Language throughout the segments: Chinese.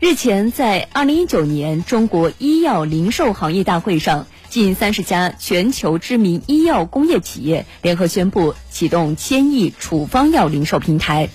日前，在二零一九年中国医药零售行业大会上，近三十家全球知名医药工业企业联合宣布启动千亿处方药零售平台。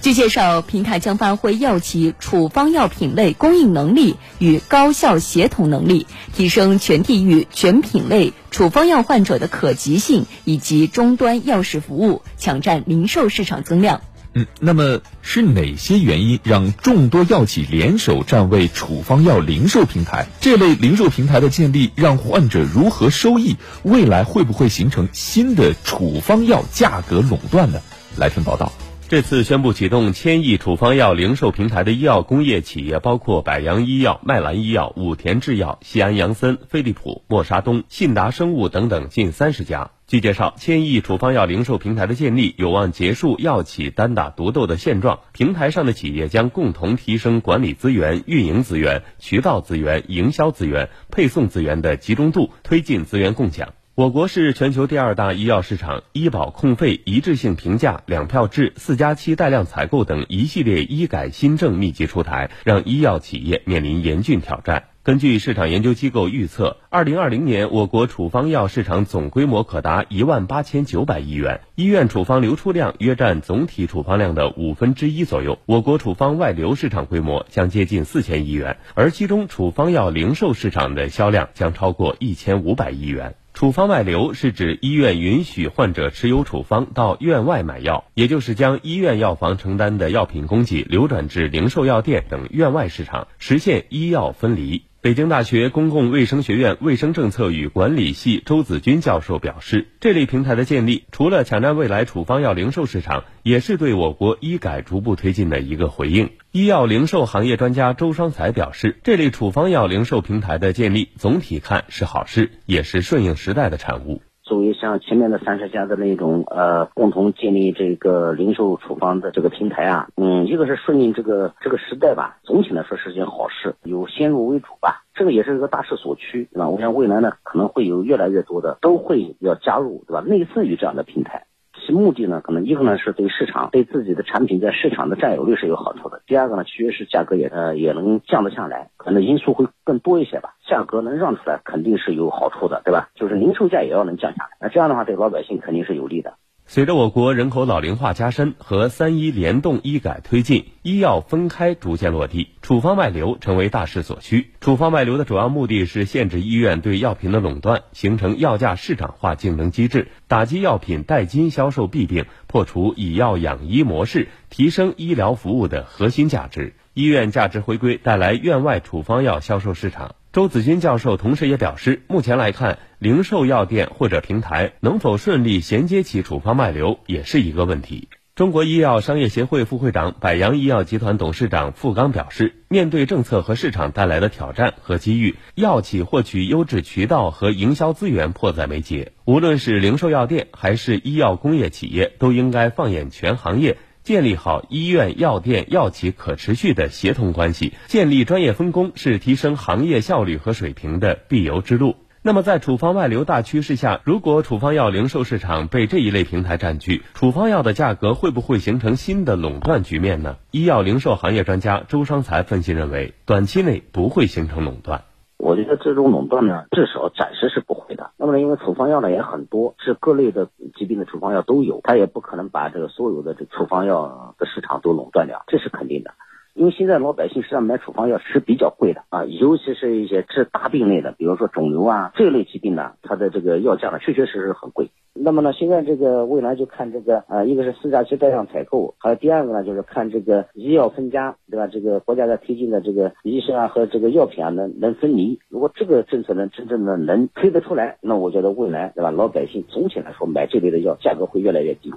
据介绍，平台将发挥药企处方药品类供应能力与高效协同能力，提升全地域、全品类处方药患者的可及性以及终端药事服务，抢占零售市场增量。嗯，那么是哪些原因让众多药企联手站位处方药零售平台？这类零售平台的建立让患者如何收益？未来会不会形成新的处方药价格垄断呢？来听报道。这次宣布启动千亿处方药零售平台的医药工业企业包括百洋医药、麦兰医药、武田制药、西安杨森、飞利浦、默沙东、信达生物等等近三十家。据介绍，千亿处方药零售平台的建立有望结束药企单打独斗的现状。平台上的企业将共同提升管理资源、运营资源、渠道资源、营销资源、配送资源的集中度，推进资源共享。我国是全球第二大医药市场，医保控费一致性评价、两票制、四加七带量采购等一系列医改新政密集出台，让医药企业面临严峻挑战。根据市场研究机构预测，二零二零年我国处方药市场总规模可达一万八千九百亿元，医院处方流出量约占总体处方量的五分之一左右。我国处方外流市场规模将接近四千亿元，而其中处方药零售市场的销量将超过一千五百亿元。处方外流是指医院允许患者持有处方到院外买药，也就是将医院药房承担的药品供给流转至零售药店等院外市场，实现医药分离。北京大学公共卫生学院卫生政策与管理系周子军教授表示，这类平台的建立，除了抢占未来处方药零售市场，也是对我国医改逐步推进的一个回应。医药零售行业专家周双才表示，这类处方药零售平台的建立，总体看是好事，也是顺应时代的产物。作为像前面的三十家的那种呃，共同建立这个零售处方的这个平台啊，嗯，一个是顺应这个这个时代吧，总体来说是件好事，有先入为主吧，这个也是一个大势所趋，对吧？我想未来呢，可能会有越来越多的都会要加入，对吧？类似于这样的平台。其目的呢，可能一个呢是对市场、对自己的产品在市场的占有率是有好处的。第二个呢，其实是价格也呃也能降得下来，可能因素会更多一些吧。价格能让出来，肯定是有好处的，对吧？就是零售价也要能降下来，那这样的话对老百姓肯定是有利的。随着我国人口老龄化加深和三医联动医改推进，医药分开逐渐落地，处方外流成为大势所趋。处方外流的主要目的是限制医院对药品的垄断，形成药价市场化竞争机制，打击药品代金销售弊病，破除以药养医模式，提升医疗服务的核心价值。医院价值回归带来院外处方药销售市场。周子军教授同时也表示，目前来看，零售药店或者平台能否顺利衔接起处方外流，也是一个问题。中国医药商业协会副会长、百洋医药集团董事长付刚表示，面对政策和市场带来的挑战和机遇，药企获取优质渠道和营销资源迫在眉睫。无论是零售药店还是医药工业企业，都应该放眼全行业。建立好医院、药店、药企可持续的协同关系，建立专业分工，是提升行业效率和水平的必由之路。那么，在处方外流大趋势下，如果处方药零售市场被这一类平台占据，处方药的价格会不会形成新的垄断局面呢？医药零售行业专家周商才分析认为，短期内不会形成垄断。我觉得这种垄断呢，至少暂时是不会的。那么呢，因为处方药呢也很多，是各类的疾病的处方药都有，它也不可能把这个所有的这处方药的市场都垄断掉，这是肯定的。因为现在老百姓实际上买处方药是比较贵的啊，尤其是一些治大病类的，比如说肿瘤啊这类疾病呢，它的这个药价呢确确实实很贵。那么呢，现在这个未来就看这个啊，一个是四加七带量采购，还有第二个呢就是看这个医药分家，对吧？这个国家在推进的这个医生啊和这个药品啊能能分离。如果这个政策能真正的能推得出来，那我觉得未来对吧，老百姓总体来说买这类的药价格会越来越低。